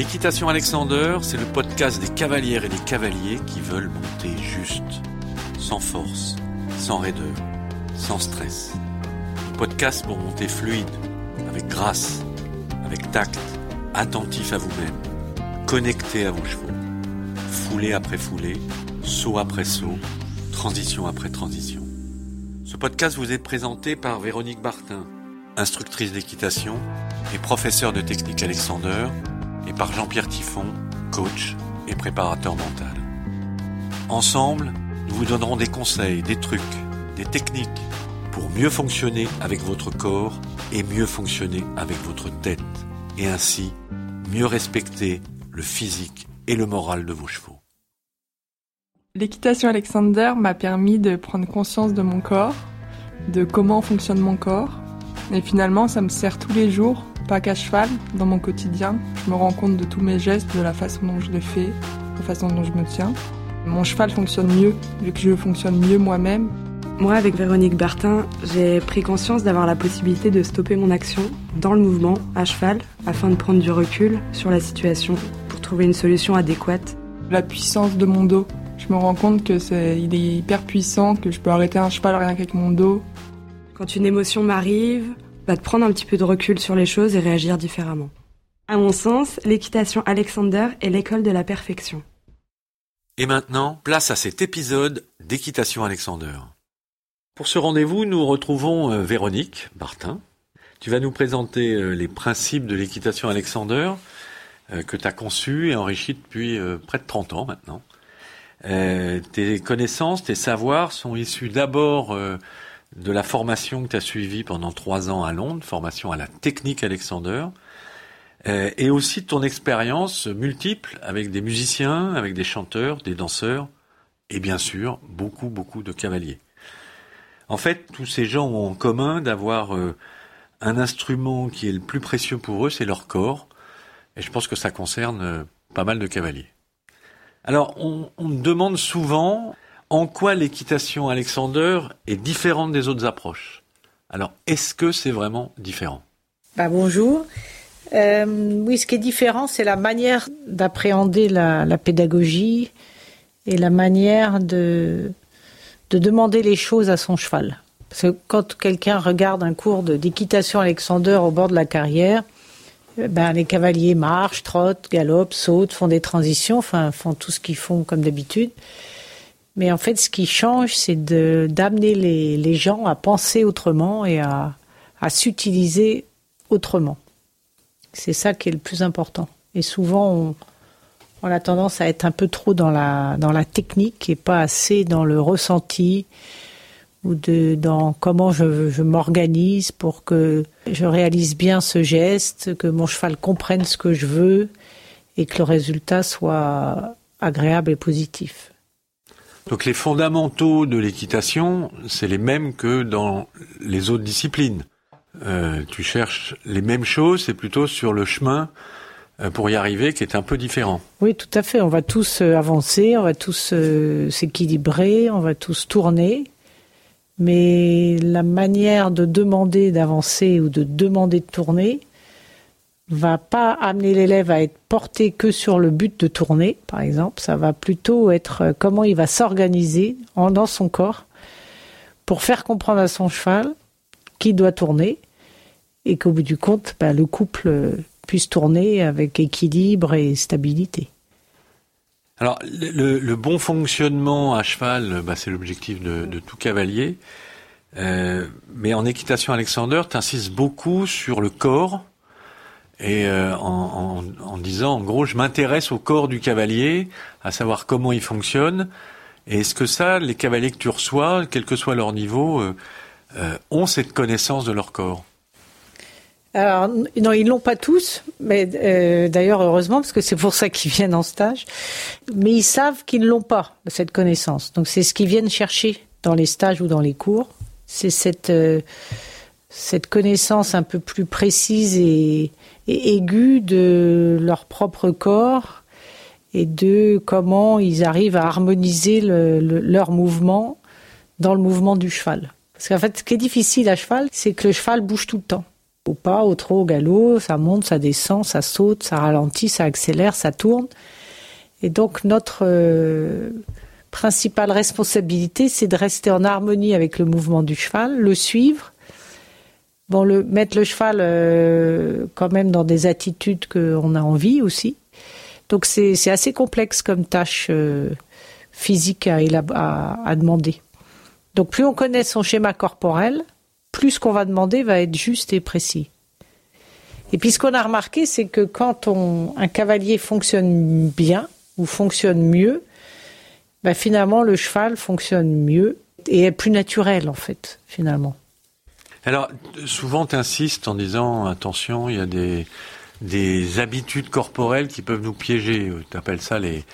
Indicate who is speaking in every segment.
Speaker 1: L'équitation Alexander, c'est le podcast des cavalières et des cavaliers qui veulent monter juste, sans force, sans raideur, sans stress. Podcast pour monter fluide, avec grâce, avec tact, attentif à vous-même, connecté à vos chevaux, foulée après foulée, saut après saut, transition après transition. Ce podcast vous est présenté par Véronique Bartin, instructrice d'équitation et professeure de technique Alexander, par Jean-Pierre Tiffon, coach et préparateur mental. Ensemble, nous vous donnerons des conseils, des trucs, des techniques pour mieux fonctionner avec votre corps et mieux fonctionner avec votre tête, et ainsi mieux respecter le physique et le moral de vos chevaux.
Speaker 2: L'équitation Alexander m'a permis de prendre conscience de mon corps, de comment fonctionne mon corps, et finalement ça me sert tous les jours, pas qu'à cheval, dans mon quotidien. Je me rends compte de tous mes gestes, de la façon dont je les fais, de la façon dont je me tiens. Mon cheval fonctionne mieux, vu que je fonctionne mieux moi-même.
Speaker 3: Moi, avec Véronique Bertin, j'ai pris conscience d'avoir la possibilité de stopper mon action dans le mouvement, à cheval, afin de prendre du recul sur la situation pour trouver une solution adéquate.
Speaker 2: La puissance de mon dos. Je me rends compte que c'est, il est hyper puissant, que je peux arrêter un cheval rien qu'avec mon dos.
Speaker 3: Quand une émotion m'arrive, bah, de prendre un petit peu de recul sur les choses et réagir différemment. À mon sens, l'équitation Alexander est l'école de la perfection.
Speaker 1: Et maintenant, place à cet épisode d'équitation Alexander. Pour ce rendez-vous, nous retrouvons euh, Véronique Bartin. Tu vas nous présenter euh, les principes de l'équitation Alexander euh, que tu as conçu et enrichi depuis près de 30 ans maintenant. tes connaissances, tes savoirs sont issus d'abord de la formation que tu as suivie pendant trois ans à Londres, formation à la technique Alexander, et aussi de ton expérience multiple avec des musiciens, avec des chanteurs, des danseurs, et bien sûr beaucoup, beaucoup de cavaliers. En fait, tous ces gens ont en commun d'avoir euh, un instrument qui est le plus précieux pour eux, c'est leur corps. Et je pense que ça concerne euh, pas mal de cavaliers. Alors, on, me demande souvent en quoi l'équitation Alexander est différente des autres approches? Alors, est-ce que c'est vraiment différent?
Speaker 4: Bah, Bonjour. Euh, oui, ce qui est différent, c'est la manière d'appréhender la, pédagogie et la manière de, de demander les choses à son cheval. Parce que quand quelqu'un regarde un cours d'équitation Alexander au bord de la carrière, eh ben, les cavaliers marchent, trottent, galopent, sautent, font des transitions, enfin, font tout ce qu'ils font comme d'habitude. Mais en fait, ce qui change, c'est d'amener les, les, gens à penser autrement et à, à s'utiliser autrement. C'est ça qui est le plus important. Et souvent, on, a tendance à être un peu trop dans la, dans la technique et pas assez dans le ressenti ou de, dans comment je m'organise pour que je réalise bien ce geste, que mon cheval comprenne ce que je veux et que le résultat soit agréable et positif.
Speaker 1: Donc les fondamentaux de l'équitation, c'est les mêmes que dans les autres disciplines. Euh, tu cherches les mêmes choses, c'est plutôt sur le chemin euh, pour y arriver qui est un peu différent.
Speaker 4: Oui, tout à fait. On va tous euh, avancer, on va tous s'équilibrer, on va tous tourner. Mais la manière de demander d'avancer ou de demander de tourner va pas amener l'élève à être porté que sur le but de tourner, par exemple. Ça va plutôt être comment il va s'organiser dans son corps pour faire comprendre à son cheval qu'il doit tourner et qu'au bout du compte, bah, le couple puisse tourner avec équilibre et stabilité.
Speaker 1: Alors, le, bon fonctionnement à cheval, bah, c'est l'objectif de, tout cavalier. Euh, mais en équitation Alexander, tu insistes beaucoup sur le corps et euh, en, disant, en gros, je m'intéresse au corps du cavalier, à savoir comment il fonctionne. Et est-ce que ça, les cavaliers que tu reçois, quel que soit leur niveau, euh, ont cette connaissance de leur corps?
Speaker 4: Alors, non, ils l'ont pas tous, mais euh, d'ailleurs heureusement parce que c'est pour ça qu'ils viennent en stage. Mais ils savent qu'ils ne l'ont pas cette connaissance. Donc c'est ce qu'ils viennent chercher dans les stages ou dans les cours. C'est cette euh, cette connaissance un peu plus précise et, aiguë de leur propre corps et de comment ils arrivent à harmoniser le, leur mouvement dans le mouvement du cheval. Parce qu'en fait, ce qui est difficile à cheval, c'est que le cheval bouge tout le temps au pas, au trot, au galop, ça monte, ça descend, ça saute, ça ralentit, ça accélère, ça tourne. Et donc notre euh, principale responsabilité, c'est de rester en harmonie avec le mouvement du cheval, le suivre, bon, le, mettre le cheval euh, quand même dans des attitudes qu'on a envie aussi. Donc c'est assez complexe comme tâche euh, physique à, à, demander. Donc plus on connaît son schéma corporel, plus ce qu'on va demander va être juste et précis. Et puis ce qu'on a remarqué, c'est que quand on, un cavalier fonctionne bien ou fonctionne mieux, ben finalement le cheval fonctionne mieux et est plus naturel en fait, finalement.
Speaker 1: Alors souvent tu insistes en disant attention, il y a des, des habitudes corporelles qui peuvent nous piéger. Tu appelles ça les,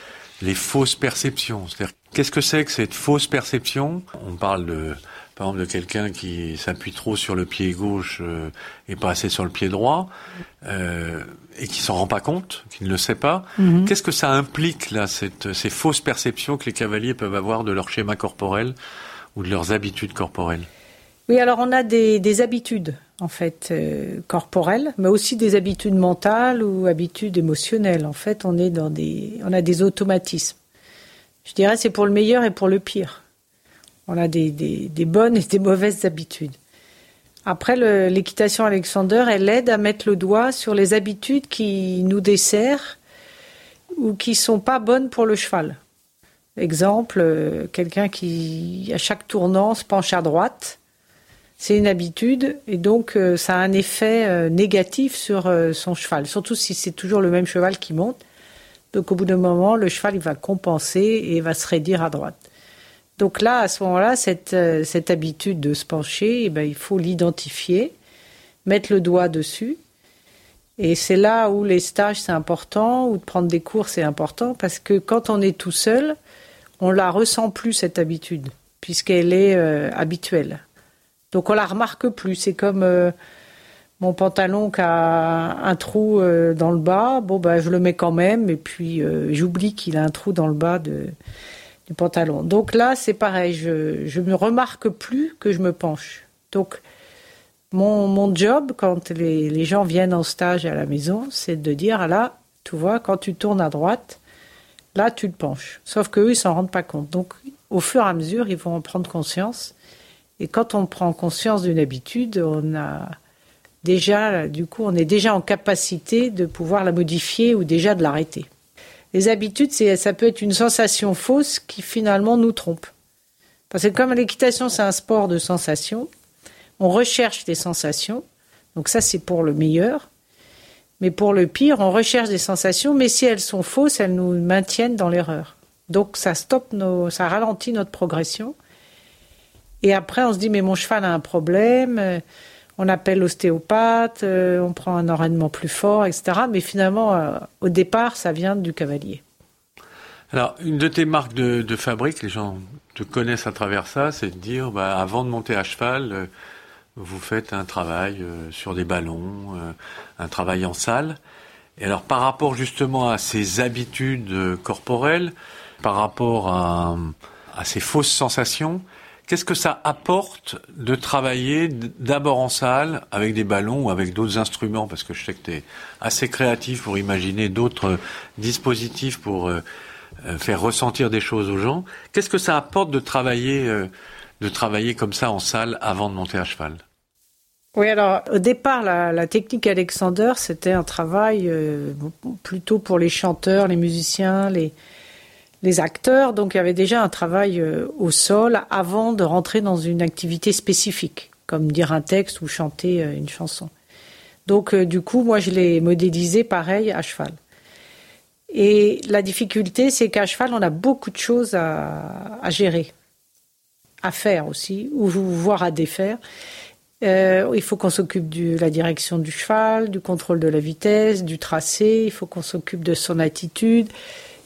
Speaker 1: les fausses perceptions. C'est-à-dire qu'est-ce que c'est que cette fausse perception? On parle de par exemple de quelqu'un qui s'appuie trop sur le pied gauche euh, et pas assez sur le pied droit, euh, et qui s'en rend pas compte, qui ne le sait pas. Mhm. Qu'est-ce que ça implique là, cette, ces fausses perceptions que les cavaliers peuvent avoir de leur schéma corporel ou de leurs habitudes corporelles?
Speaker 4: Oui, alors on a des, des habitudes en fait euh, corporelles, mais aussi des habitudes mentales ou habitudes émotionnelles. En fait, on est dans des, on a des automatismes. Je dirais c'est pour le meilleur et pour le pire. On a des, des, bonnes et des mauvaises habitudes. Après, l'équitation Alexander, elle aide à mettre le doigt sur les habitudes qui nous desserrent ou qui sont pas bonnes pour le cheval. Exemple, euh, quelqu'un qui, à chaque tournant, se penche à droite. C'est une habitude et donc euh, ça a un effet euh, négatif sur son cheval, surtout si c'est toujours le même cheval qui monte. Donc au bout d'un moment, le cheval il va compenser et va se raidir à droite. Donc là, à ce moment-là, cette, euh, cette habitude de se pencher, eh ben, il faut l'identifier, mettre le doigt dessus. Et c'est là où les stages, c'est important, ou de prendre des cours, c'est important, parce que quand on est tout seul, on la ressent plus, cette habitude, puisqu'elle est euh, habituelle. Donc on la remarque plus. C'est comme euh, mon pantalon qui a un trou dans le bas. Bon, ben, je le mets quand même, et puis j'oublie qu'il a un trou dans le bas du pantalon. Donc là, c'est pareil, je, je me remarque plus que je me penche. Donc, mon, mon job, quand les, les, gens viennent en stage à la maison, c'est de dire, là, tu vois, quand tu tournes à droite, là, tu te penches. Sauf qu'eux, ils s'en rendent pas compte. Donc, au fur et à mesure, ils vont en prendre conscience. Et quand on prend conscience d'une habitude, on a déjà, du coup, on est déjà en capacité de pouvoir la modifier ou déjà de l'arrêter. Les habitudes, ça peut être une sensation fausse qui finalement nous trompe. Parce que comme l'équitation, c'est un sport de sensations, on recherche des sensations. Donc ça, c'est pour le meilleur. Mais pour le pire, on recherche des sensations, mais si elles sont fausses, elles nous maintiennent dans l'erreur. Donc ça stoppe nos, ça ralentit notre progression. Et après, on se dit, mais mon cheval a un problème on appelle l'ostéopathe, euh, on prend un enraînement plus fort, etc. Mais finalement, euh, au départ, ça vient du cavalier.
Speaker 1: Alors, une de tes marques de, fabrique, les gens te connaissent à travers ça, c'est de dire, bah, avant de monter à cheval, euh, vous faites un travail sur des ballons, un travail en salle. Et alors, par rapport justement à ces habitudes corporelles, par rapport à ces fausses sensations, Qu'est-ce que ça apporte de travailler d'abord en salle avec des ballons ou avec d'autres instruments? Parce que je sais que tu es assez créatif pour imaginer d'autres dispositifs pour euh, euh, faire ressentir des choses aux gens. Qu'est-ce que ça apporte de travailler, euh, de travailler comme ça en salle avant de monter à cheval?
Speaker 4: Oui, alors au départ, la, technique Alexander, c'était un travail plutôt pour les chanteurs, les musiciens, les, les acteurs, donc il y avait déjà un travail euh, au sol avant de rentrer dans une activité spécifique, comme dire un texte ou chanter euh, une chanson. Donc euh, du coup, moi je l'ai modélisé pareil à cheval. Et la difficulté, c'est qu'à cheval, on a beaucoup de choses à, gérer, à faire aussi, ou voire à défaire. il faut qu'on s'occupe de la direction du cheval, du contrôle de la vitesse, du tracé, il faut qu'on s'occupe de son attitude,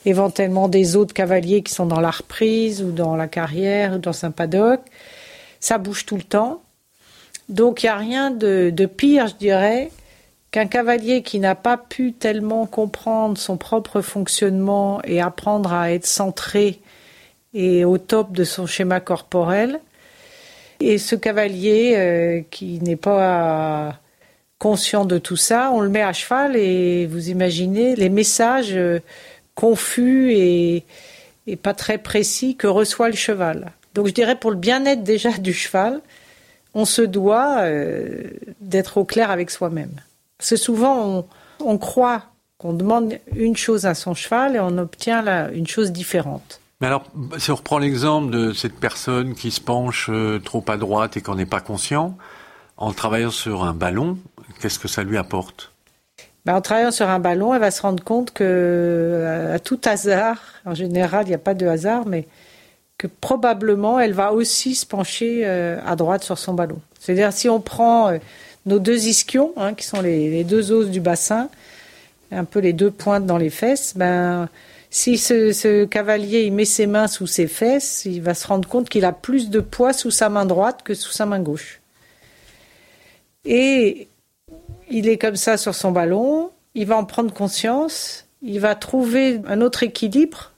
Speaker 4: éventuellement des autres cavaliers qui sont dans la reprise ou dans la carrière ou dans un paddock. Ça bouge tout le temps. Donc il n'y a rien de, pire, je dirais, qu'un cavalier qui n'a pas pu tellement comprendre son propre fonctionnement et apprendre à être centré et au top de son schéma corporel. Et ce cavalier euh, qui n'est pas conscient de tout ça, on le met à cheval et vous imaginez les messages euh, confus et, pas très précis que reçoit le cheval. Donc je dirais pour le bien-être déjà du cheval, on se doit euh, d'être au clair avec soi-même. Que souvent on, on croit qu'on demande une chose à son cheval et on obtient là une chose différente.
Speaker 1: Mais alors, si on reprend l'exemple de cette personne qui se penche euh, trop à droite et qu'on n'est pas conscient, en travaillant sur un ballon, qu'est-ce que ça lui apporte?
Speaker 4: Ben, En travaillant sur un ballon, elle va se rendre compte que, à tout hasard, en général, il n'y a pas de hasard, mais que probablement elle va aussi se pencher euh, à droite sur son ballon. C'est-à-dire, si on prend euh, nos deux ischions, hein, qui sont les, les, deux os du bassin, un peu les deux pointes dans les fesses, ben si ce, ce, cavalier il met ses mains sous ses fesses, il va se rendre compte qu'il a plus de poids sous sa main droite que sous sa main gauche. Et il est comme ça sur son ballon, il va en prendre conscience, il va trouver un autre équilibre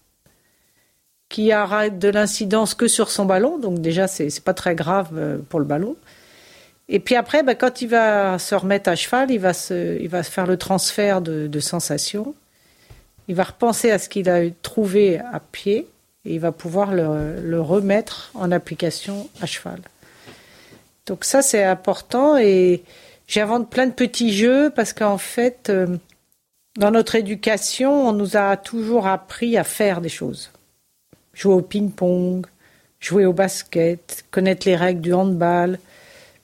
Speaker 4: qui arrête de l'incidence que sur son ballon, donc déjà c'est pas très grave euh, pour le ballon. Et puis après, ben, quand il va se remettre à cheval, il va, se, il va faire le transfert de, de sensations il va repenser à ce qu'il a trouvé à pied et il va pouvoir le, le, remettre en application à cheval. Donc ça, c'est important et j'invente plein de petits jeux parce qu'en fait, euh, dans notre éducation, on nous a toujours appris à faire des choses. Jouer au ping-pong, jouer au basket, connaître les règles du handball,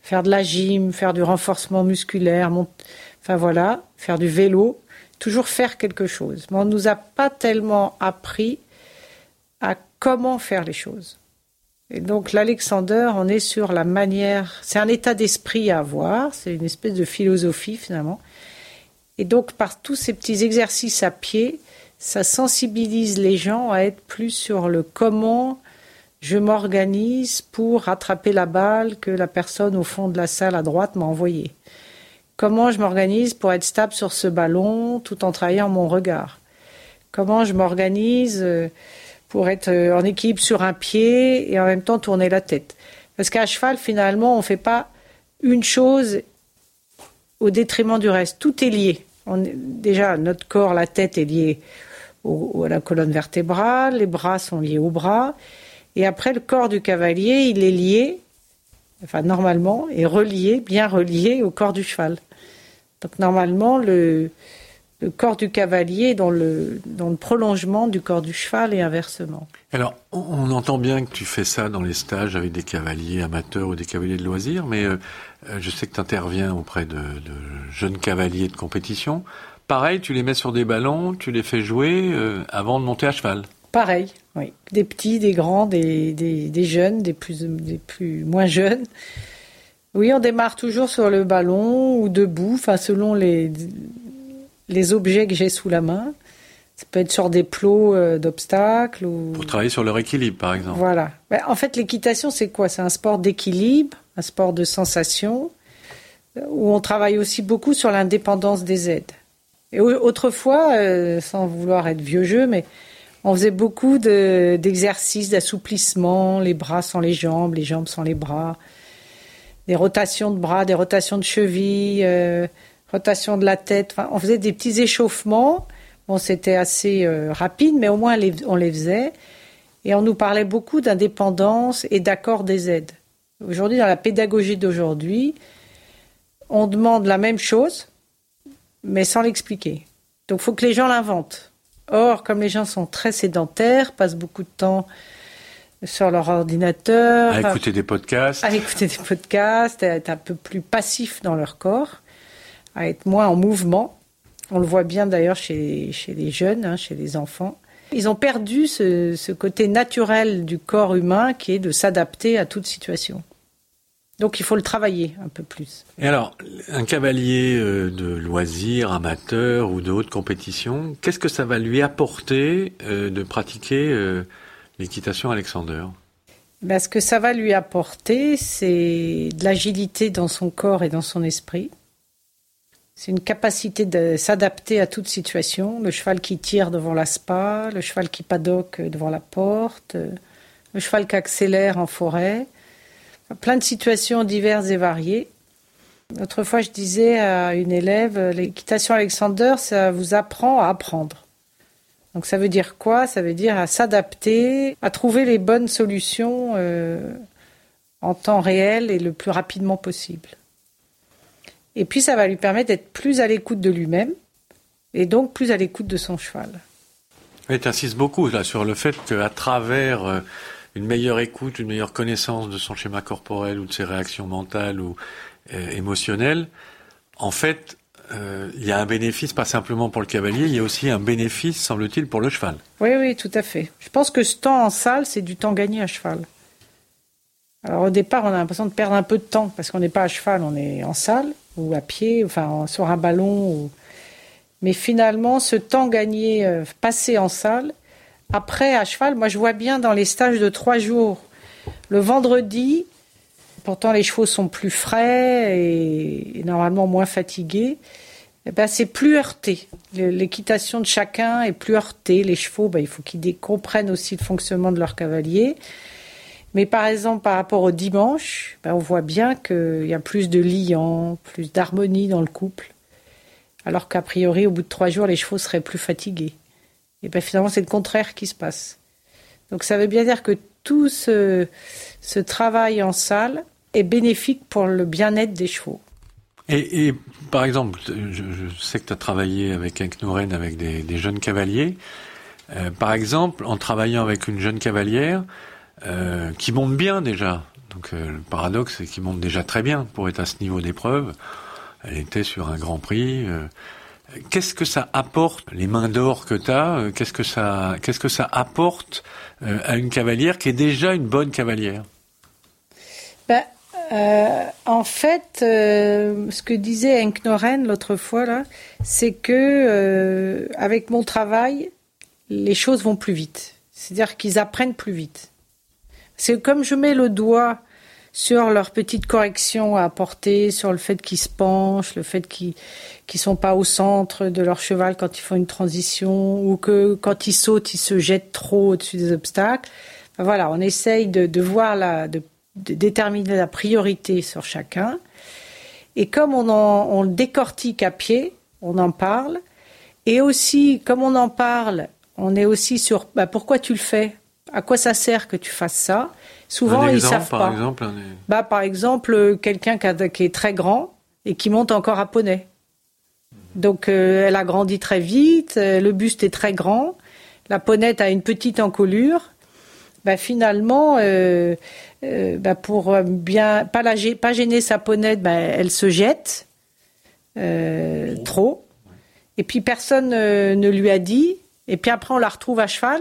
Speaker 4: faire de la gym, faire du renforcement musculaire, enfin voilà, faire du vélo toujours faire quelque chose. Mais on ne nous a pas tellement appris à comment faire les choses. Et donc l'Alexander, on est sur la manière, c'est un état d'esprit à avoir, c'est une espèce de philosophie finalement. Et donc par tous ces petits exercices à pied, ça sensibilise les gens à être plus sur le comment je m'organise pour rattraper la balle que la personne au fond de la salle à droite m'a envoyée. Comment je m'organise pour être stable sur ce ballon tout en travaillant mon regard Comment je m'organise euh, pour être euh, en équilibre sur un pied et en même temps tourner la tête Parce qu'à cheval, finalement, on ne fait pas une chose au détriment du reste. Tout est lié. Déjà, notre corps, la tête est liée à la colonne vertébrale, les bras sont liés aux bras. Et après, le corps du cavalier, il est lié, enfin normalement, est relié, bien relié au corps du cheval. Donc normalement, le, le corps du cavalier dans le, dans le prolongement du corps du cheval et inversement.
Speaker 1: Alors, on entend bien que tu fais ça dans les stages avec des cavaliers amateurs ou des cavaliers de loisirs, mais euh, je sais que tu interviens auprès de, de, jeunes cavaliers de compétition. Pareil, tu les mets sur des ballons, tu les fais jouer euh, avant de monter à cheval.
Speaker 4: Pareil, oui. Des petits, des grands, des, des, des jeunes, des plus, des plus moins jeunes. Oui, on démarre toujours sur le ballon ou debout, enfin selon les, les objets que j'ai sous la main. Ça peut être sur des plots euh, d'obstacles ou
Speaker 1: pour travailler sur leur équilibre, par exemple.
Speaker 4: Voilà. Ben, en fait, l'équitation, c'est quoi? C'est un sport d'équilibre, un sport de sensation, où on travaille aussi beaucoup sur l'indépendance des aides. Et autrefois, euh, sans vouloir être vieux jeu, mais on faisait beaucoup d'exercices d'assouplissement, les bras sans les jambes, les jambes sans les bras des rotations de bras, des rotations de cheville, euh, rotation de la tête. Enfin, on faisait des petits échauffements. Bon, c'était assez euh, rapide, mais au moins les, on les faisait. Et on nous parlait beaucoup d'indépendance et d'accord des aides. Aujourd'hui, dans la pédagogie d'aujourd'hui, on demande la même chose, mais sans l'expliquer. Donc, il faut que les gens l'inventent. Or, comme les gens sont très sédentaires, passent beaucoup de temps sur leur ordinateur.
Speaker 1: À écouter des podcasts.
Speaker 4: À écouter des podcasts, à être un peu plus passif dans leur corps, à être moins en mouvement. On le voit bien d'ailleurs chez, chez les jeunes, hein, chez les enfants. Ils ont perdu ce, ce, côté naturel du corps humain qui est de s'adapter à toute situation. Donc il faut le travailler un peu plus.
Speaker 1: Et alors, un cavalier euh, de loisirs, amateur ou de haute compétition, qu'est-ce que ça va lui apporter euh, de pratiquer euh, l'équitation Alexander
Speaker 4: ben, Ce que ça va lui apporter, c'est de l'agilité dans son corps et dans son esprit. C'est une capacité de s'adapter à toute situation. Le cheval qui tire devant la spa, le cheval qui padoque devant la porte, le cheval qui accélère en forêt. Plein de situations diverses et variées. Autrefois, je disais à une élève, l'équitation Alexander, ça vous apprend à apprendre. Donc ça veut dire quoi? Ça veut dire à s'adapter, à trouver les bonnes solutions euh, en temps réel et le plus rapidement possible. Et puis ça va lui permettre d'être plus à l'écoute de lui-même et donc plus à l'écoute de son cheval.
Speaker 1: Et tu insistes beaucoup là sur le fait qu'à travers euh, une meilleure écoute, une meilleure connaissance de son schéma corporel ou de ses réactions mentales ou euh, émotionnelles, en fait, euh, il y a un bénéfice pas simplement pour le cavalier, il y a aussi un bénéfice, semble-t-il, pour le cheval.
Speaker 4: Oui, oui, tout à fait. Je pense que ce temps en salle, c'est du temps gagné à cheval. Alors au départ, on a l'impression de perdre un peu de temps parce qu'on n'est pas à cheval, on est en salle ou à pied, enfin sur un ballon. Mais finalement, ce temps gagné, euh, passé en salle, après à cheval, moi je vois bien dans les stages de trois jours, le vendredi, pourtant les chevaux sont plus frais et, normalement moins fatigués. Eh ben, c'est plus heurté. L'équitation de chacun est plus heurtée. Les chevaux, ben, il faut qu'ils comprennent aussi le fonctionnement de leur cavalier. Mais par exemple, par rapport au dimanche, ben, on voit bien qu'il y a plus de liant, plus d'harmonie dans le couple. Alors qu'a priori, au bout de trois jours, les chevaux seraient plus fatigués. Et ben, finalement, c'est le contraire qui se passe. Donc ça veut bien dire que tout ce travail en salle est bénéfique pour le bien-être des chevaux.
Speaker 1: Et, par exemple, je, sais que tu as travaillé avec un Knoren avec des, jeunes cavaliers. Euh, par exemple, en travaillant avec une jeune cavalière euh, qui monte bien déjà, donc euh, le paradoxe c'est qu'il monte déjà très bien pour être à ce niveau d'épreuve. Elle était sur un Grand Prix. Qu'est-ce que ça apporte, les mains d'or que tu as Qu'est-ce que ça, que ça apporte à une cavalière qui est déjà une bonne cavalière?
Speaker 4: Euh, en fait, euh, ce que disait Henk Noren l'autre fois c'est que euh, avec mon travail, les choses vont plus vite. C'est-à-dire qu'ils apprennent plus vite. C'est comme je mets le doigt sur leurs petites corrections à apporter, sur le fait qu'ils se penchent, le fait qu'ils ne sont pas au centre de leur cheval quand ils font une transition, ou que quand ils sautent, ils se jettent trop au-dessus des obstacles. voilà, on essaye de, voir la, de déterminer la priorité sur chacun. Et comme on, on le décortique à pied, on en parle. Et aussi, comme on en parle, on est aussi sur bah, pourquoi tu le fais, à quoi ça sert que tu fasses ça? Souvent, ils savent
Speaker 1: par
Speaker 4: pas.
Speaker 1: Exemple,
Speaker 4: bah, par exemple, quelqu'un qui, est très grand et qui monte encore à poney. Donc, euh, elle a grandi très vite, euh, le buste est très grand, la ponette a une petite encolure. Bah, finalement, euh, euh, bah, pour bien pas, la, pas gêner sa ponette, bah, elle se jette euh, trop. Et puis personne ne lui a dit. Et puis après, on la retrouve à cheval.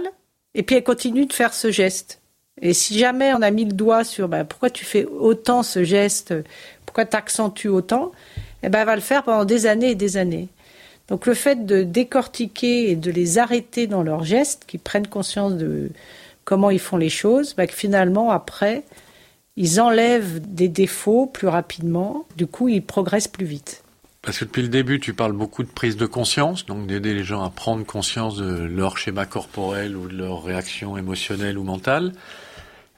Speaker 4: Et puis elle continue de faire ce geste. Et si jamais on a mis le doigt sur pourquoi tu fais autant ce geste, pourquoi tu accentues autant, eh ben, elle va le faire pendant des années et des années. Donc le fait de décortiquer et de les arrêter dans leurs gestes, qu'ils prennent conscience de, comment ils font les choses, bah, que finalement, après, ils enlèvent des défauts plus rapidement, du coup, ils progressent plus vite.
Speaker 1: Parce que depuis le début, tu parles beaucoup de prise de conscience, donc d'aider les gens à prendre conscience de leur schéma corporel ou de leur réaction émotionnelle ou mentale.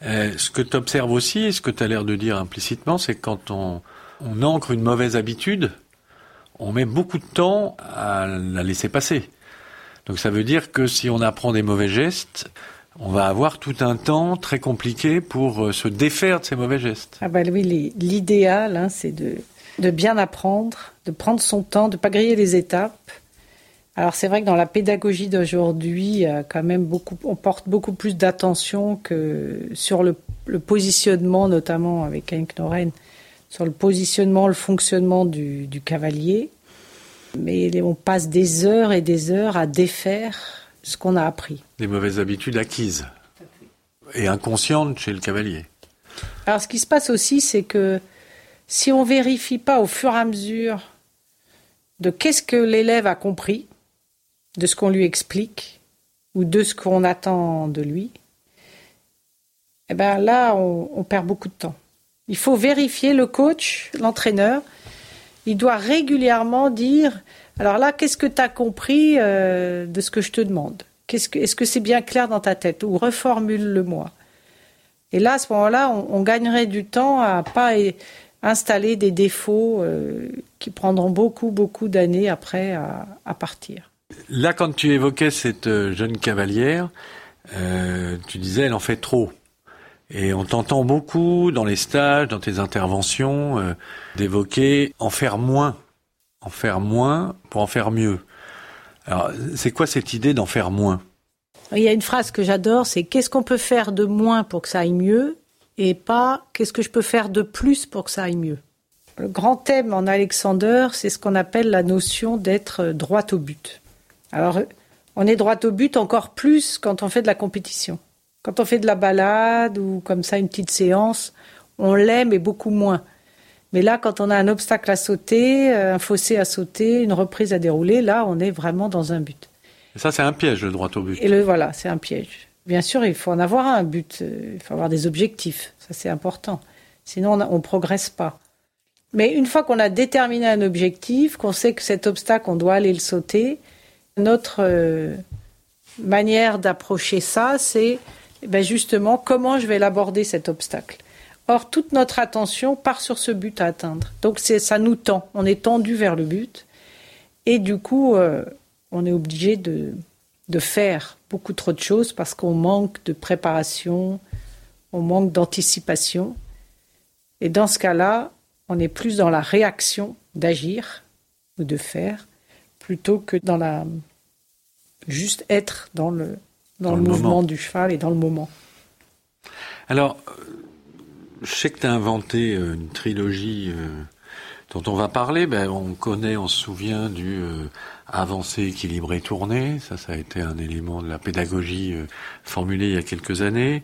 Speaker 1: Euh, ce que tu observes aussi, et ce que tu as l'air de dire implicitement, c'est que quand on, on ancre une mauvaise habitude, on met beaucoup de temps à la laisser passer. Donc ça veut dire que si on apprend des mauvais gestes, on va avoir tout un temps très compliqué pour euh, se défaire de ces mauvais gestes.
Speaker 4: Ah bah oui, l'idéal, hein, c'est de, de bien apprendre, de prendre son temps, de pas griller les étapes. Alors c'est vrai que dans la pédagogie d'aujourd'hui, quand même beaucoup, on porte beaucoup plus d'attention que sur le, positionnement, notamment avec Henk Noren, sur le positionnement, le fonctionnement du, du cavalier. Mais on passe des heures et des heures à défaire ce qu'on a appris.
Speaker 1: Des mauvaises habitudes acquises et inconscientes chez le cavalier.
Speaker 4: Alors ce qui se passe aussi, c'est que si on vérifie pas au fur et à mesure de qu'est-ce que l'élève a compris, de ce qu'on lui explique ou de ce qu'on attend de lui, eh ben là, on, on perd beaucoup de temps. Il faut vérifier le coach, l'entraîneur. Il doit régulièrement dire alors là, qu'est-ce que tu as compris euh, de ce que je te demande? Est-ce que c'est bien clair dans ta tête? Ou reformule-le-moi. Et là, à ce moment-là, on, gagnerait du temps à pas installer des défauts euh, qui prendront beaucoup, beaucoup d'années après à, partir.
Speaker 1: Là, quand tu évoquais cette euh, jeune cavalière, euh, tu disais elle en fait trop. Et on t'entend beaucoup dans les stages, dans tes interventions, d'évoquer en faire moins, en faire moins pour en faire mieux. Alors, c'est quoi cette idée d'en faire moins?
Speaker 4: Il y a une phrase que j'adore, c'est qu'est-ce qu'on peut faire de moins pour que ça aille mieux? Et pas qu'est-ce que je peux faire de plus pour que ça aille mieux. Le grand thème en Alexander, c'est ce qu'on appelle la notion d'être droit au but. Alors, on est droit au but encore plus quand on fait de la compétition. Quand on fait de la balade ou comme ça une petite séance, on l'aime et beaucoup moins. Mais là, quand on a un obstacle à sauter, euh, un fossé à sauter, une reprise à dérouler, là, on est vraiment dans un but.
Speaker 1: Et ça, c'est un piège, le droit au but.
Speaker 4: Et le voilà, c'est un piège. Bien sûr, il faut en avoir un but, euh, il faut avoir des objectifs, ça c'est important. Sinon, on ne progresse pas. Mais une fois qu'on a déterminé un objectif, qu'on sait que cet obstacle, on doit aller le sauter, notre euh, manière d'approcher ça, c'est ben justement comment je vais l'aborder cet obstacle. Or, toute notre attention part sur ce but à atteindre. Donc, ça nous tend. On est tendu vers le but. Et du coup, euh, on est obligé de faire beaucoup trop de choses parce qu'on manque de préparation, on manque d'anticipation. Et dans ce cas-là, on est plus dans la réaction d'agir ou de faire plutôt que dans la juste être dans le dans, le, mouvement du cheval et dans le moment.
Speaker 1: Alors, je sais que tu as inventé euh, une trilogie euh, dont on va parler. Ben, on connaît, on se souvient du euh, avancé, équilibré, tourné. Ça, ça a été un élément de la pédagogie euh, formulée il y a quelques années.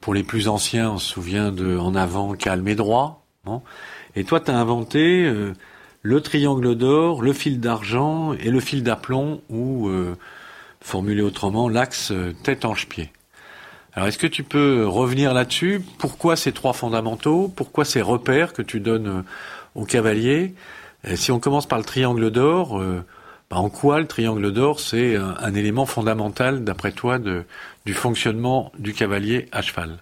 Speaker 1: Pour les plus anciens, on se souvient de en avant, calme et droit. Et toi, tu as inventé euh, le triangle d'or, le fil d'argent et le fil d'aplomb, ou, euh, formulé autrement, l'axe tête-hanche-pied. Alors, est-ce que tu peux revenir là-dessus? Pourquoi ces trois fondamentaux? Pourquoi ces repères que tu donnes aux cavaliers? Si on commence par le triangle d'or, bah, en quoi le triangle d'or, c'est un, élément fondamental, d'après toi, du fonctionnement du cavalier à cheval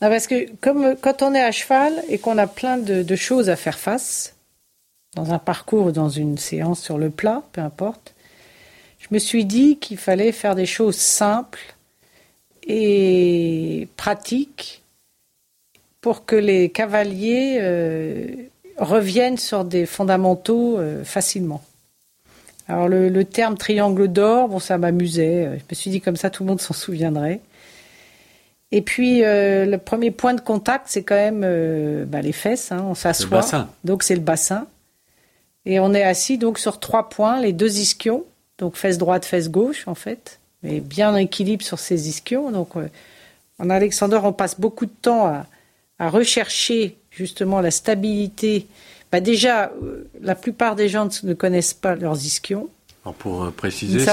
Speaker 4: Parce que comme, quand on est à cheval et qu'on a plein de, choses à faire face, dans un parcours ou dans une séance sur le plat, peu importe, je me suis dit qu'il fallait faire des choses simples et pratiques pour que les cavaliers euh, reviennent sur des fondamentaux euh, facilement. Alors le, terme triangle d'or, bon ça m'amusait. Je me suis dit comme ça tout le monde s'en souviendrait. Et puis euh, le premier point de contact, c'est quand même euh, bah, les fesses. Hein, on s'assoit. Donc c'est le bassin. Et on est assis donc sur trois points, les deux ischions, donc fesse droite, fesse gauche en fait, mais bien en équilibre sur ces ischions. Donc euh, en Alexander, on passe beaucoup de temps à, à rechercher justement la stabilité bah, déjà, euh, la plupart des gens ne connaissent pas leurs ischions.
Speaker 1: Alors pour euh, préciser,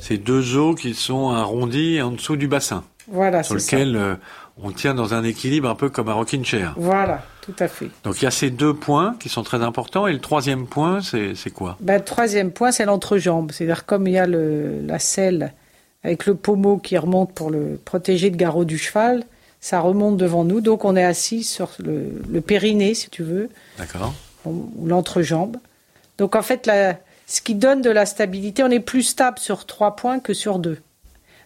Speaker 1: c'est deux os qui sont arrondis en dessous du bassin.
Speaker 4: Voilà,
Speaker 1: sur lequel euh, on tient dans un équilibre un peu comme un rocking chair.
Speaker 4: Voilà, tout à fait.
Speaker 1: Donc il y a ces deux points qui sont très importants. Et le troisième point, c'est quoi?
Speaker 4: Ben, Le troisième point, c'est l'entrejambe. C'est-à-dire comme il y a le, la selle avec le pommeau qui remonte pour le protéger le garrot du cheval, ça remonte devant nous, donc on est assis sur le, périnée, si tu veux.
Speaker 1: D'accord.
Speaker 4: Ou l'entrejambe. Donc en fait, ce qui donne de la stabilité, on est plus stable sur trois points que sur deux.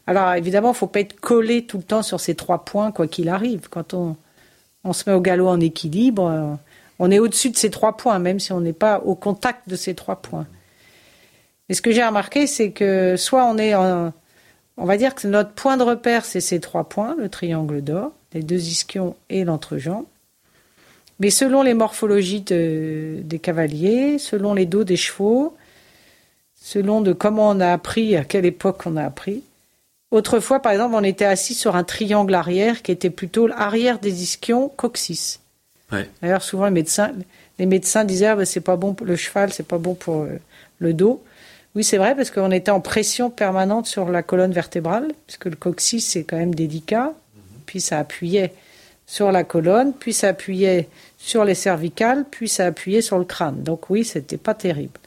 Speaker 4: Alors évidemment, il ne faut pas être collé tout le temps sur ces trois points, quoi qu'il arrive. Quand on, on se met au galop en équilibre, euh, on est au-dessus de ces trois points, même si on n'est pas au contact de ces trois points. Et ce que j'ai remarqué, c'est que soit on est en, on va dire que notre point de repère, c'est ces trois points, le triangle d'or, les deux ischions et l'entrejambe. Mais selon les morphologies des cavaliers, selon les dos des chevaux, selon de comment on a appris, à quelle époque on a appris. Autrefois, par exemple, on était assis sur un triangle arrière qui était plutôt l'arrière des ischions coccyx. D'ailleurs, souvent les médecins, les médecins disaient ah, ben, c'est pas bon pour le cheval, c'est pas bon pour euh, le dos. Oui, c'est vrai, parce qu'on était en pression permanente sur la colonne vertébrale, puisque le coccyx, c'est quand même délicat. Puis ça appuyait sur la colonne, puis ça appuyait sur les cervicales, puis ça appuyait sur le crâne. Donc oui, c'était pas terrible.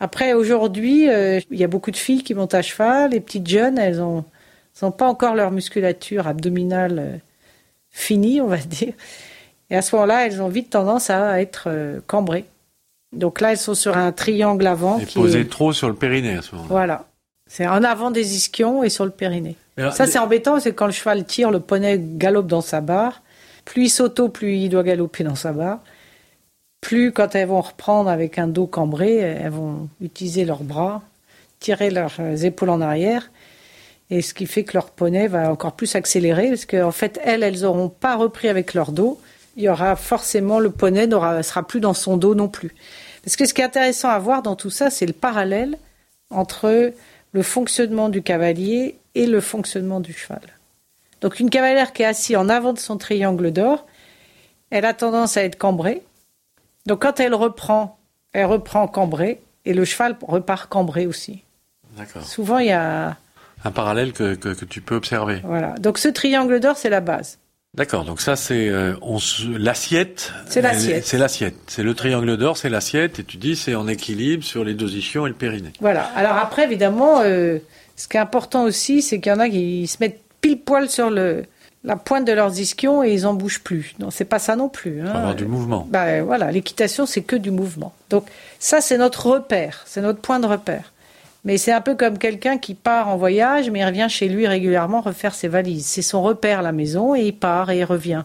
Speaker 4: Après, aujourd'hui, euh, il y a beaucoup de filles qui montent à cheval. Les petites jeunes, elles ont, pas encore leur musculature abdominale euh, finie, on va dire. Et à ce moment-là, elles ont vite tendance à être euh, cambrées. Donc là, elles sont sur un triangle avant.
Speaker 1: Et
Speaker 4: qui est-
Speaker 1: trop sur le périnée à ce moment-là.
Speaker 4: Voilà. C'est en avant des ischions et sur le périnée.
Speaker 1: Alors,
Speaker 4: Ça, c'est embêtant, c'est quand le cheval tire, le poney galope dans sa barre. Plus il s'auto, plus il doit galoper dans sa barre. Plus, quand elles vont reprendre avec un dos cambré, elles vont utiliser leurs bras, tirer leurs euh, épaules en arrière. Et ce qui fait que leur poney va encore plus accélérer, parce qu'en fait, elles, elles n'auront pas repris avec leur dos. Il y aura forcément, le poney ne sera plus dans son dos non plus. Parce que ce qui est intéressant à voir dans tout ça, c'est le parallèle entre le fonctionnement du cavalier et le fonctionnement du cheval. Donc une cavalière qui est assise en avant de son triangle d'or, elle a tendance à être cambrée. Donc quand elle reprend, elle reprend cambrée et le cheval repart cambré aussi.
Speaker 1: D'accord.
Speaker 4: Souvent il y a
Speaker 1: Un parallèle que, que, que tu peux observer.
Speaker 4: voilà. Donc ce triangle d'or c'est la base.
Speaker 1: D'accord. Donc ça, c'est euh, l'assiette.
Speaker 4: C'est l'assiette.
Speaker 1: C'est l'assiette. C'est le triangle d'or, c'est l'assiette. Et tu dis, c'est en équilibre sur les deux ischions et le périnée.
Speaker 4: Voilà. Alors après évidemment euh, ce qui est important aussi c'est qu'il y en a qui se mettent pile poil sur le la pointe de leurs ischions et ils en bougent plus. Non, c'est pas ça non plus. Hein.
Speaker 1: avoir du mouvement.
Speaker 4: Bah, voilà, l'équitation, c'est que du mouvement. Donc ça, c'est notre repère, c'est notre point de repère. Mais c'est un peu comme quelqu'un qui part en voyage, mais il revient chez lui régulièrement refaire ses valises. C'est son repère, la maison, et il part et il revient.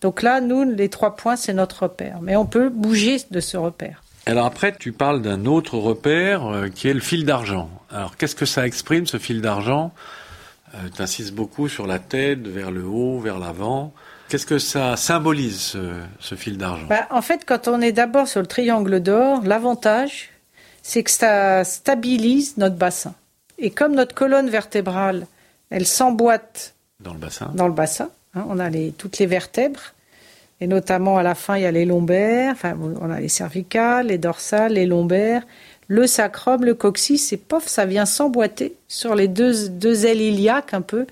Speaker 4: Donc là, nous, les trois points, c'est notre repère. Mais on peut bouger de ce repère.
Speaker 1: Alors après, tu parles d'un autre repère euh, qui est le fil d'argent. Alors qu'est-ce que ça exprime, ce fil d'argent? Euh, Tu insistes beaucoup sur la tête, vers le haut, vers l'avant. Qu'est-ce que ça symbolise, ce, ce fil d'argent?
Speaker 4: Bah, en fait, quand on est d'abord sur le triangle d'or, l'avantage, c'est que ça stabilise notre bassin. Et comme notre colonne vertébrale, elle s'emboîte
Speaker 1: Dans le bassin
Speaker 4: dans le bassin. hein, on a les, toutes les vertèbres, et notamment à la fin, il y a les lombaires, enfin, on a les cervicales, les dorsales, les lombaires, le sacrum, le coccyx, et pof, ça vient s'emboîter sur les deux, deux ailes iliaques un peu,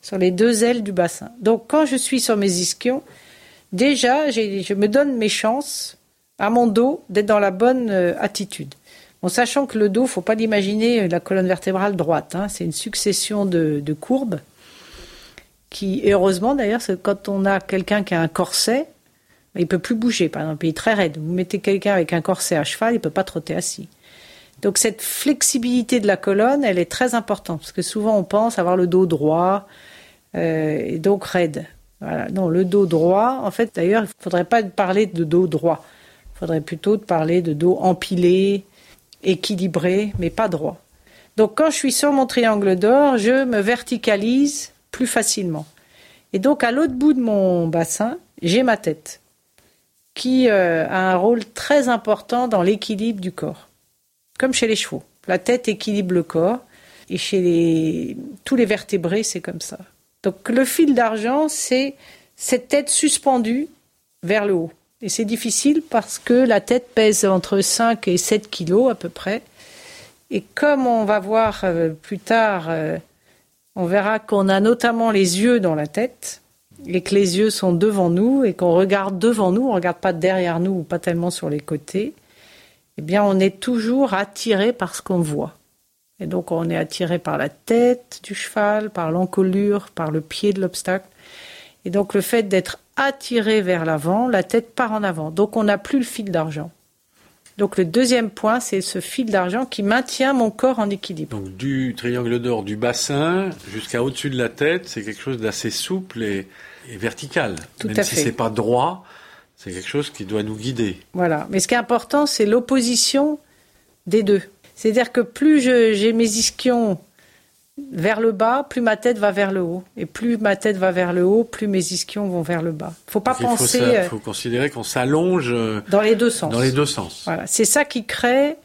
Speaker 4: sur les deux ailes du bassin. Donc, quand je suis sur mes ischions, déjà, je me donne mes chances à mon dos d'être dans la bonne euh, attitude. Bon, sachant que le dos, faut pas l'imaginer la colonne vertébrale droite, hein, c'est une succession de, courbes qui, heureusement d'ailleurs, quand on a quelqu'un qui a un corset, il peut plus bouger, par exemple, il est très raide. Vous mettez quelqu'un avec un corset à cheval, il peut pas trotter assis. Donc cette flexibilité de la colonne, elle est très importante, parce que souvent on pense avoir le dos droit, euh, et donc raide. Non, le dos droit, en fait, d'ailleurs, il faudrait pas parler de dos droit. Il faudrait plutôt parler de dos empilé, équilibré, mais pas droit. Donc quand je suis sur mon triangle d'or, je me verticalise plus facilement. Et donc à l'autre bout de mon bassin, j'ai ma tête, qui euh, a un rôle très important dans l'équilibre du corps, comme chez les chevaux. La tête équilibre le corps, et chez tous les vertébrés, c'est comme ça. Donc le fil d'argent, c'est cette tête suspendue vers le haut. Et c'est difficile parce que la tête pèse entre 5 et 7 kilos à peu près. Et comme on va voir euh, plus tard, euh, on verra qu'on a notamment les yeux dans la tête et que les yeux sont devant nous et qu'on regarde devant nous, on ne regarde pas derrière nous ou pas tellement sur les côtés, eh bien on est toujours attiré par ce qu'on voit. Et donc on est attiré par la tête du cheval, par l'encolure, par le pied de l'obstacle. Et donc le fait d'être attiré vers l'avant, la tête part en avant. Donc on n'a plus le fil d'argent. Donc le deuxième point, c'est ce fil d'argent qui maintient mon corps en équilibre.
Speaker 1: Donc du triangle d'or du bassin jusqu'à au-dessus de la tête, c'est quelque chose d'assez souple et, et vertical.
Speaker 4: Tout
Speaker 1: Même
Speaker 4: à
Speaker 1: si
Speaker 4: fait.
Speaker 1: c'est pas droit, c'est quelque chose qui doit nous guider.
Speaker 4: Voilà. Mais ce qui est important, c'est l'opposition des deux. C'est-à-dire que plus j'ai mes ischions vers le bas, plus ma tête va vers le haut. Et plus ma tête va vers le haut, plus mes ischions vont vers le bas. faut pas
Speaker 1: il faut,
Speaker 4: penser
Speaker 1: ça-
Speaker 4: euh,
Speaker 1: faut considérer qu'on s'allonge euh,
Speaker 4: dans les deux sens.
Speaker 1: dans les deux sens.
Speaker 4: Voilà. C'est ça qui crée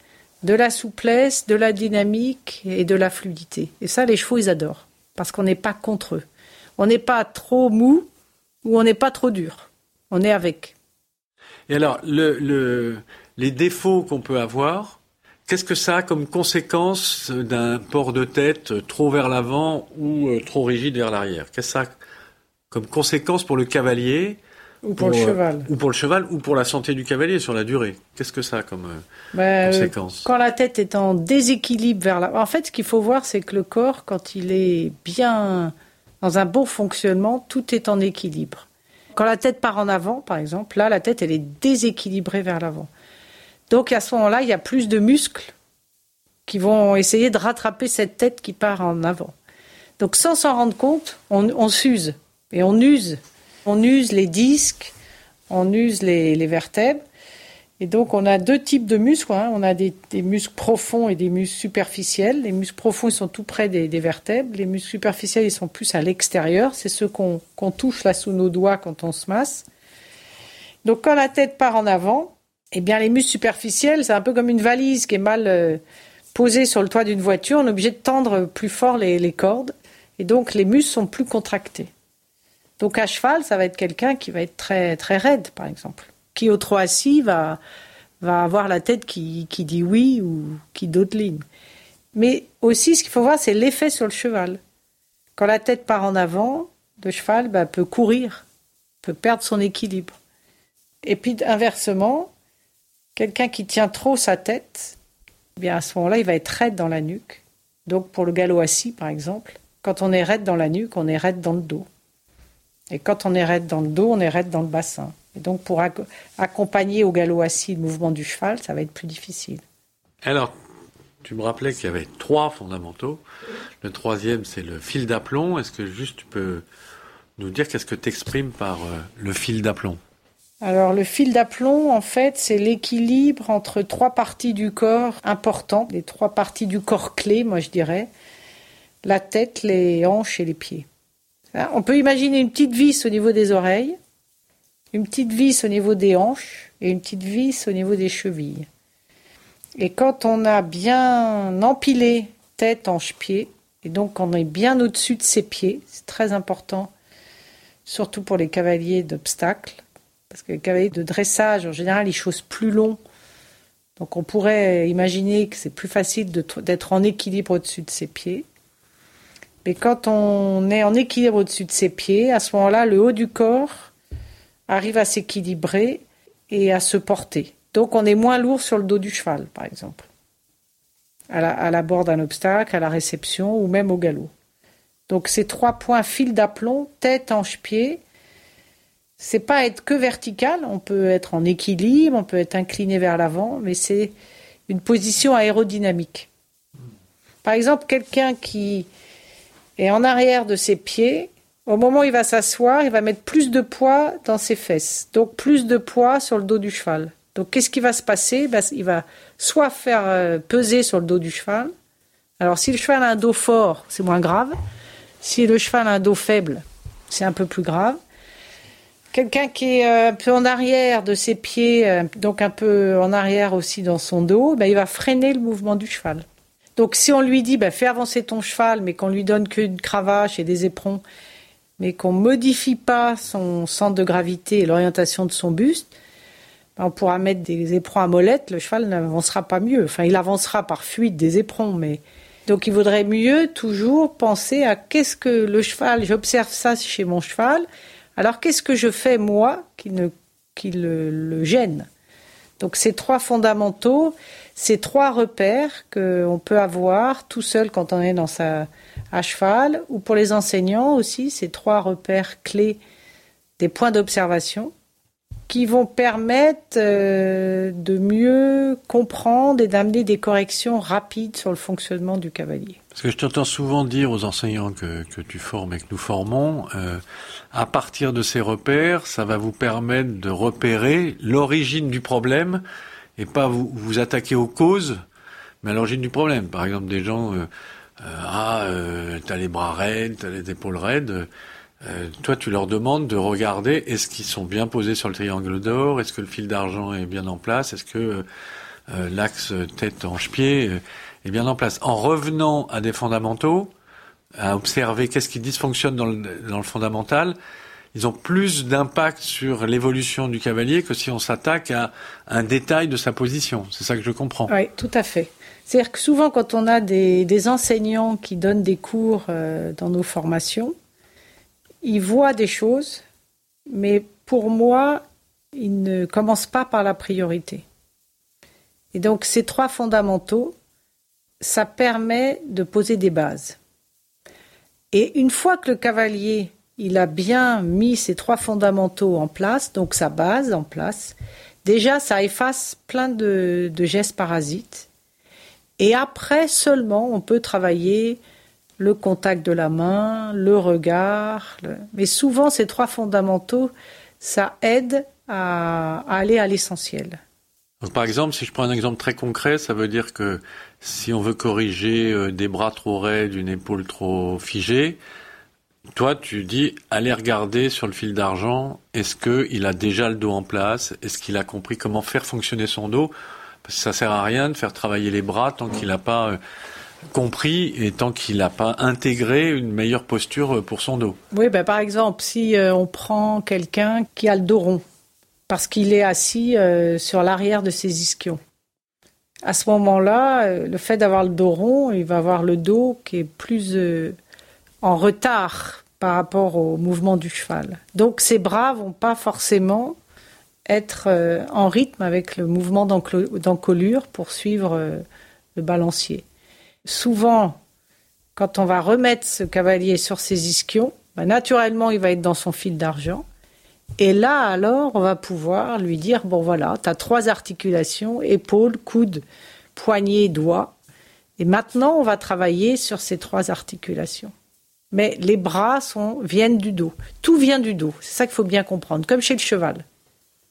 Speaker 4: de la souplesse, de la dynamique et de la fluidité. Et ça, les chevaux, ils adorent. Parce qu'on n'est pas contre eux. On n'est pas trop mou ou on n'est pas trop dur. On est avec.
Speaker 1: Et alors, le, le- les défauts qu'on peut avoir, qu'est-ce que ça a comme conséquence d'un port de tête trop vers l'avant ou euh, trop rigide vers l'arrière? Qu'est-ce que ça a comme conséquence pour le cavalier
Speaker 4: Ou pour, le
Speaker 1: euh,
Speaker 4: cheval.
Speaker 1: Ou pour le cheval ou pour la santé du cavalier sur la durée? Qu'est-ce que ça a comme euh,
Speaker 4: Ben, euh,
Speaker 1: conséquence?
Speaker 4: Quand la tête est en déséquilibre vers la... En fait, ce qu'il faut voir, c'est que le corps, quand il est bien dans un bon fonctionnement, tout est en équilibre. Quand la tête part en avant, par exemple, là, la tête, elle est déséquilibrée vers l'avant. Donc à ce moment-là, il y a plus de muscles qui vont essayer de rattraper cette tête qui part en avant. Donc sans s'en rendre compte, on, s'use et on use. On use les disques, on use les, vertèbres. Et donc on a deux types de muscles. Hein. On a des, muscles profonds et des muscles superficiels. Les muscles profonds, ils sont tout près des, vertèbres. Les muscles superficiels, ils sont plus à l'extérieur. C'est ceux qu'on touche là sous nos doigts quand on se masse. Donc quand la tête part en avant, eh bien les muscles superficiels, c'est un peu comme une valise qui est mal euh, posée sur le toit d'une voiture. On est obligé de tendre plus fort les cordes. Et donc les muscles sont plus contractés. Donc à cheval, ça va être quelqu'un qui va être très, très raide, par exemple. Qui au trop assis va, va avoir la tête qui, qui dit oui ou qui ligne. Mais aussi, ce qu'il faut voir, c'est l'effet sur le cheval. Quand la tête part en avant, le cheval bah, peut courir, peut perdre son équilibre. Et puis inversement, quelqu'un qui tient trop sa tête, eh bien à ce moment-là, il va être raide dans la nuque. Donc pour le galop assis, par exemple, quand on est raide dans la nuque, on est raide dans le dos. Et quand on est raide dans le dos, on est raide dans le bassin. Et donc pour accompagner au galop assis le mouvement du cheval, ça va être plus difficile.
Speaker 1: Alors, tu me rappelais qu'il y avait trois fondamentaux. Le troisième, c'est le fil d'aplomb. Est-ce que juste tu peux nous dire qu'est-ce que tu exprimes par euh, le fil d'aplomb?
Speaker 4: Alors le fil d'aplomb, en fait, c'est l'équilibre entre trois parties du corps importantes, les trois parties du corps clés, moi je dirais, la tête, les hanches et les pieds. Hein, on peut imaginer une petite vis au niveau des oreilles, une petite vis au niveau des hanches et une petite vis au niveau des chevilles. Et quand on a bien empilé tête, hanche, pied, et donc on est bien au-dessus de ses pieds, c'est très important, surtout pour les cavaliers d'obstacles, parce que les cavaliers de dressage, en général, ils chaussent plus long. Donc on pourrait imaginer que c'est plus facile d'être en équilibre au-dessus de ses pieds. Mais quand on est en équilibre au-dessus de ses pieds, à ce moment-là, le haut du corps arrive à s'équilibrer et à se porter. Donc on est moins lourd sur le dos du cheval, par exemple, à la, à d'un obstacle, à la réception ou même au galop. Donc ces trois points fil d'aplomb, tête, hanche, pied, c'est pas être que vertical, on peut être en équilibre, on peut être incliné vers l'avant, mais c'est une position aérodynamique. Par exemple, quelqu'un qui et en arrière de ses pieds, au moment où il va s'asseoir, il va mettre plus de poids dans ses fesses, donc plus de poids sur le dos du cheval. Donc qu'est-ce qui va se passer? Ben, Il va soit faire euh, peser sur le dos du cheval. Alors si le cheval a un dos fort, c'est moins grave. Si le cheval a un dos faible, c'est un peu plus grave. Quelqu'un qui est euh, un peu en arrière de ses pieds, euh, donc un peu en arrière aussi dans son dos, ben, il va freiner le mouvement du cheval. Donc si on lui dit bah, fais avancer ton cheval, mais qu'on lui donne qu'une cravache et des éperons, mais qu'on modifie pas son centre de gravité et l'orientation de son buste, bah, on pourra mettre des éperons à molette, le cheval n'avancera pas mieux. Enfin, il avancera par fuite des éperons, mais donc il vaudrait mieux toujours penser à qu'est-ce que le cheval, j'observe ça chez mon cheval, alors qu'est-ce que je fais moi qui, ne, le gêne? Donc ces trois fondamentaux, ces trois repères qu'on peut avoir tout seul quand on est dans sa à cheval, ou pour les enseignants aussi, ces trois repères clés des points d'observation qui vont permettre euh, de mieux comprendre et d'amener des corrections rapides sur le fonctionnement du cavalier.
Speaker 1: Parce que je t'entends souvent dire aux enseignants que, que tu formes et que nous formons, euh, à partir de ces repères, ça va vous permettre de repérer l'origine du problème et pas vous vous attaquer aux causes, mais à l'origine du problème. Par exemple, des gens, euh, ah, t'as les bras raides, t'as les épaules raides. Euh, toi, tu leur demandes de regarder est-ce qu'ils sont bien posés sur le triangle d'or, est-ce que le fil d'argent est bien en place, est-ce que euh, l'axe tête hanche pied est bien en place? En revenant à des fondamentaux, à observer qu'est-ce qui dysfonctionne dans le, dans le fondamental, ils ont plus d'impact sur l'évolution du cavalier que si on s'attaque à un détail de sa position. C'est ça que je comprends.
Speaker 4: Oui, tout à fait. C'est-à-dire que souvent, quand on a des, enseignants qui donnent des cours euh, dans nos formations, ils voient des choses, mais pour moi, ils ne commencent pas par la priorité. Et donc, ces trois fondamentaux, ça permet de poser des bases. Et une fois que le cavalier il a bien mis ces trois fondamentaux en place, donc sa base en place, déjà ça efface plein de, gestes parasites. Et après seulement, on peut travailler le contact de la main, le regard. Mais souvent, ces trois fondamentaux, ça aide à, aller à l'essentiel.
Speaker 1: Par exemple, si je prends un exemple très concret, ça veut dire que si on veut corriger euh, des bras trop raides, une épaule trop figée, toi, tu dis, allez regarder sur le fil d'argent, est-ce qu'il a déjà le dos en place? Est-ce qu'il a compris comment faire fonctionner son dos? Parce que ça sert à rien de faire travailler les bras tant qu'il n'a pas euh, compris et tant qu'il n'a pas intégré une meilleure posture euh, pour son dos.
Speaker 4: Oui, ben, par exemple, si euh, on prend quelqu'un qui a le dos rond, parce qu'il est assis sur l'arrière de ses ischions. À ce moment-là, le fait d'avoir le dos rond, il va avoir le dos qui est plus en retard par rapport au mouvement du cheval. Donc ces bras vont pas forcément être euh, en rythme avec le mouvement d'encolure pour suivre euh, le balancier. Souvent, quand on va remettre ce cavalier sur ses ischions, bah, naturellement, il va être dans son fil d'argent. Et là, alors, on va pouvoir lui dire, bon voilà, tu as trois articulations, épaules, coude, poignet, doigt. Et maintenant, on va travailler sur ces trois articulations mais les bras sont, viennent du dos. Tout vient du dos. C'est ça qu'il faut bien comprendre, comme chez le cheval.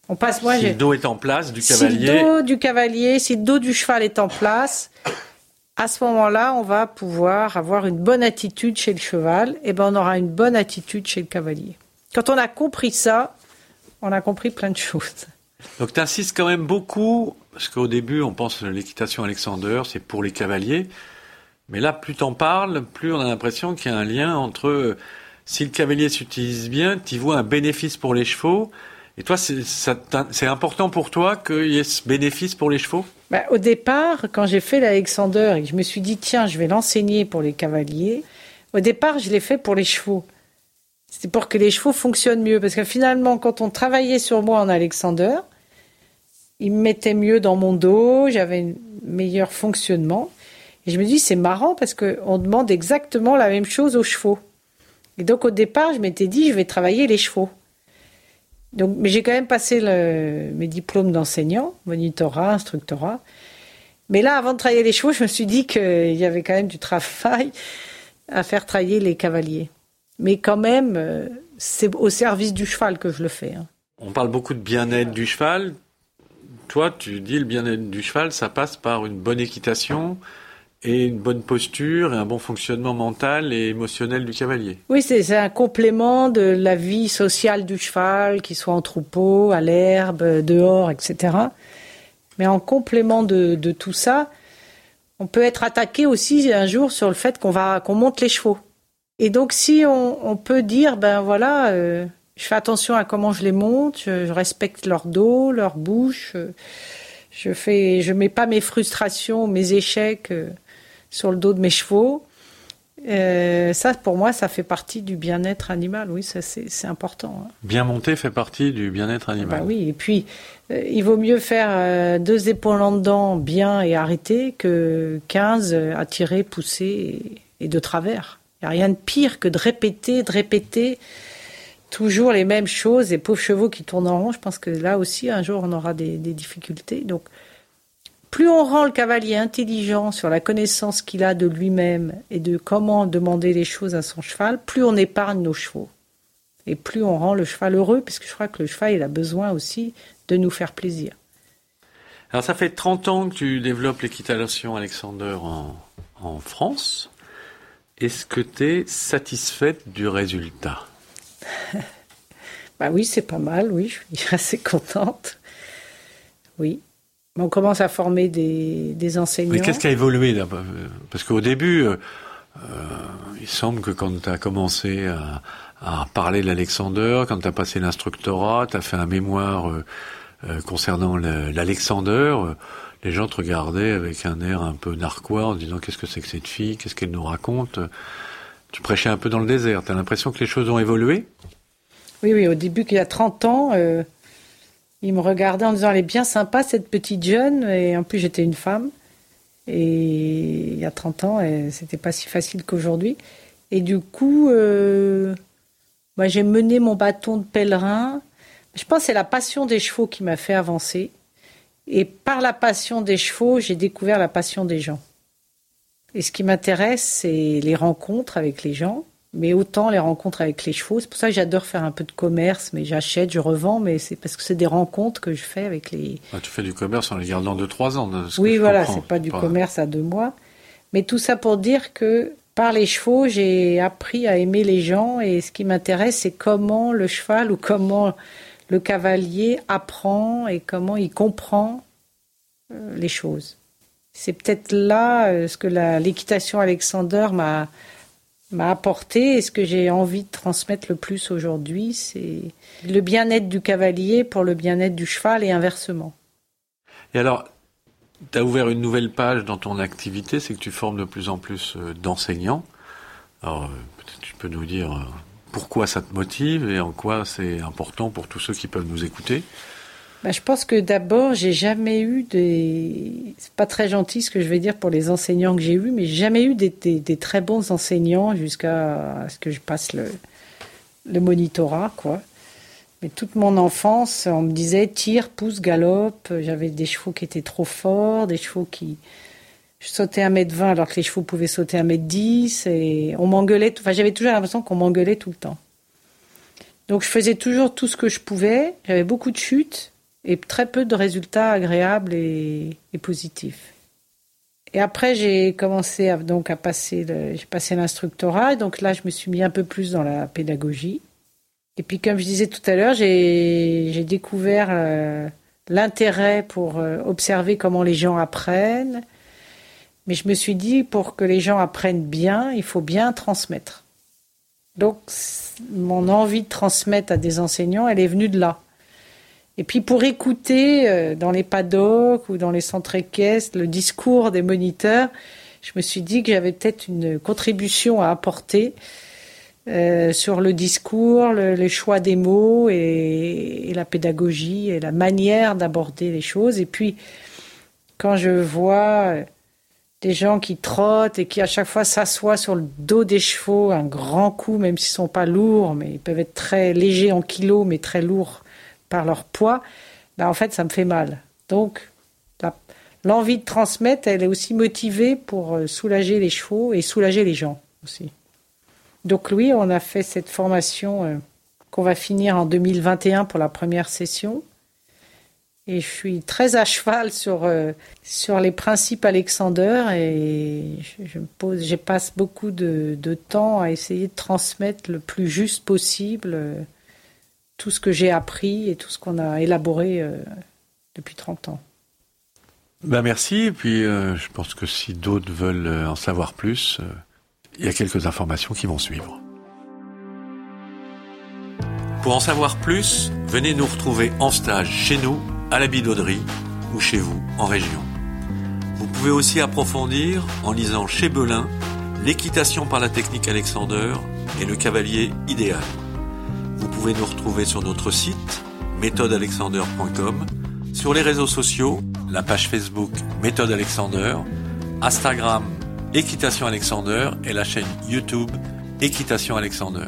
Speaker 1: On passe, moi, si le dos est en place du cavalier.
Speaker 4: Si le dos du cavalier, si le dos du cheval est en place, à ce moment-là, on va pouvoir avoir une bonne attitude chez le cheval, et ben on aura une bonne attitude chez le cavalier. Quand on a compris ça, on a compris plein de choses.
Speaker 1: Donc tu insistes quand même beaucoup, parce qu'au début on pense que l'équitation Alexander, c'est pour les cavaliers. Mais là, plus t'en parles, plus on a l'impression qu'il y a un lien entre euh, si le cavalier s'utilise bien, tu vois un bénéfice pour les chevaux. Et toi, c'est important pour toi qu'il y ait ce bénéfice pour les chevaux?
Speaker 4: Bah, Au départ, quand j'ai fait l'Alexander et que je me suis dit, tiens, je vais l'enseigner pour les cavaliers, au départ, je l'ai fait pour les chevaux. C'était pour que les chevaux fonctionnent mieux. Parce que finalement, quand on travaillait sur moi en Alexander, il me mettait mieux dans mon dos, j'avais un meilleur fonctionnement. Et je me dis, c'est marrant parce qu'on demande exactement la même chose aux chevaux. Et donc au départ, je m'étais dit, je vais travailler les chevaux. Donc, mais j'ai quand même passé mes diplômes d'enseignant, monitorat, instructorat. Mais là, avant de travailler les chevaux, je me suis dit qu'il y avait quand même du travail à faire travailler les cavaliers. Mais quand même, euh, c'est au service du cheval que je le fais. Hein.
Speaker 1: On parle beaucoup de bien-être du cheval. Toi, tu dis le bien-être du cheval, ça passe par une bonne équitation, et une bonne posture et un bon fonctionnement mental et émotionnel du cavalier.
Speaker 4: Oui, c'est un complément de la vie sociale du cheval, qu'il soit en troupeau, à l'herbe, dehors, etc. Mais en complément de, tout ça, on peut être attaqué aussi un jour sur le fait qu'on va monte les chevaux. Et donc si on, peut dire ben voilà, euh, je fais attention à comment je les monte, je, respecte leur dos, leur bouche, je fais, je mets pas mes frustrations, mes échecs. Euh, sur le dos de mes chevaux. Euh, ça, pour moi, ça fait partie du bien-être animal. Oui, ça c'est important.
Speaker 1: Hein. Bien monter fait partie du bien-être animal.
Speaker 4: Bah oui, et puis euh, il vaut mieux faire euh, deux épaules en dedans bien et arrêter que 15 à tirer, pousser et, de travers. Il n'y a rien de pire que de répéter, de répéter toujours les mêmes choses. Et pauvres chevaux qui tournent en rond, je pense que là aussi, un jour, on aura des, des difficultés. Donc, plus on rend le cavalier intelligent sur la connaissance qu'il a de lui-même et de comment demander les choses à son cheval, plus on épargne nos chevaux. Et plus on rend le cheval heureux, puisque je crois que le cheval, il a besoin aussi de nous faire plaisir.
Speaker 1: Alors ça fait 30 ans que tu développes l'équitation Alexander en, France. Est-ce que tu es satisfaite du résultat?
Speaker 4: Bah oui, c'est pas mal, oui, je suis assez contente. Oui. On commence à former des, des enseignants.
Speaker 1: Mais qu'est-ce qui a évolué Parce qu'au début, euh, euh, il semble que quand tu as commencé à, à parler de l'Alexander, quand tu as passé l'instructorat, tu as fait un mémoire euh, euh concernant l'Alexander, les gens te regardaient avec un air un peu narquois en disant qu'est-ce que c'est que cette fille, qu'est-ce qu'elle nous raconte? Tu prêchais un peu dans le désert. Tu as l'impression que les choses ont évolué?
Speaker 4: Oui, oui, au début, il y a 30 ans, euh, il me regardait en disant elle est bien sympa cette petite jeune et en plus j'étais une femme et il y a 30 ans c'était pas si facile qu'aujourd'hui et du coup euh, Moi, j'ai mené mon bâton de pèlerin. Je pense que c'est la passion des chevaux qui m'a fait avancer. Et par la passion des chevaux, j'ai découvert la passion des gens. Et ce qui m'intéresse, c'est les rencontres avec les gens, mais autant les rencontres avec les chevaux. C'est pour ça que j'adore faire un peu de commerce, mais j'achète, je revends, mais c'est parce que c'est des rencontres que je fais avec les.
Speaker 1: Ah, tu fais du commerce en les gardant de trois ans.
Speaker 4: oui, voilà, c'est pas du commerce à deux mois. Mais tout ça pour dire que par les chevaux, j'ai appris à aimer les gens et ce qui m'intéresse, c'est comment le cheval ou comment le cavalier apprend et comment il comprend euh, les choses. C'est peut-être là euh, ce que l'équitation Alexander m'a m'a apporté et ce que j'ai envie de transmettre le plus aujourd'hui, c'est le bien-être du cavalier pour le bien-être du cheval et inversement.
Speaker 1: Et alors, tu as ouvert une nouvelle page dans ton activité, c'est que tu formes de plus en plus euh, d'enseignants. Alors, peut-être tu peux nous dire pourquoi ça te motive et en quoi c'est important pour tous ceux qui peuvent nous écouter.
Speaker 4: Bah, je pense que d'abord, j'ai jamais eu des. C'est pas très gentil ce que je vais dire pour les enseignants que j'ai eus, mais j'ai jamais eu des, très bons enseignants jusqu'à ce que je passe le, le monitorat, quoi. Mais toute mon enfance, on me disait tire, pousse, galope. J'avais des chevaux qui étaient trop forts, des chevaux qui. Je sautais à mètre 20 alors que les chevaux pouvaient sauter à mètre 10 et on m'engueulait. Enfin, j'avais toujours l'impression qu'on m'engueulait tout le temps. Donc je faisais toujours tout ce que je pouvais. J'avais beaucoup de chutes et très peu de résultats agréables et, positifs. Et après, j'ai commencé à, donc à passer, j'ai passé l'instructorat, et donc là, je me suis mis un peu plus dans la pédagogie. Et puis, comme je disais tout à l'heure, j'ai découvert euh, l'intérêt pour euh, observer comment les gens apprennent. Mais je me suis dit, pour que les gens apprennent bien, il faut bien transmettre. Donc, mon envie de transmettre à des enseignants, elle est venue de là. Et puis pour écouter euh, dans les paddocks ou dans les centres équestres le discours des moniteurs, je me suis dit que j'avais peut-être une contribution à apporter euh, sur le discours, le, les choix des mots et, la pédagogie et la manière d'aborder les choses. Et puis quand je vois euh, des gens qui trottent et qui à chaque fois s'assoient sur le dos des chevaux, un grand coup, même s'ils sont pas lourds, mais ils peuvent être très légers en kilos, mais très lourds par leur poids, ben en fait, ça me fait mal. Donc, l'envie de transmettre, elle est aussi motivée pour euh, soulager les chevaux et soulager les gens aussi. Donc, oui, on a fait cette formation euh, qu'on va finir en 2021 pour la première session. Et je suis très à cheval sur, euh, sur les principes Alexander et je, passe beaucoup de, temps à essayer de transmettre le plus juste possible tout ce que j'ai appris et tout ce qu'on a élaboré euh, depuis 30 ans.
Speaker 1: Ben merci. Et puis, euh, je pense que si d'autres veulent euh, en savoir plus, il y a quelques informations qui vont suivre. Pour en savoir plus, venez nous retrouver en stage chez nous, à la Bidauderie, ou chez vous, en région. Vous pouvez aussi approfondir en lisant chez Belin L'équitation par la technique Alexander et le cavalier idéal. Vous pouvez nous retrouver sur notre site méthodealexander.com, sur les réseaux sociaux, la page Facebook Méthode Alexander, Instagram Équitation Alexander et la chaîne YouTube Équitation Alexander.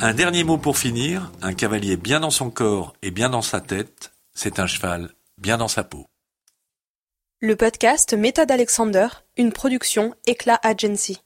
Speaker 1: Un dernier mot pour finir, un cavalier bien dans son corps et bien dans sa tête, c'est un cheval bien dans sa peau.
Speaker 5: Le podcast Méthode Alexander, une production Éclat Agency.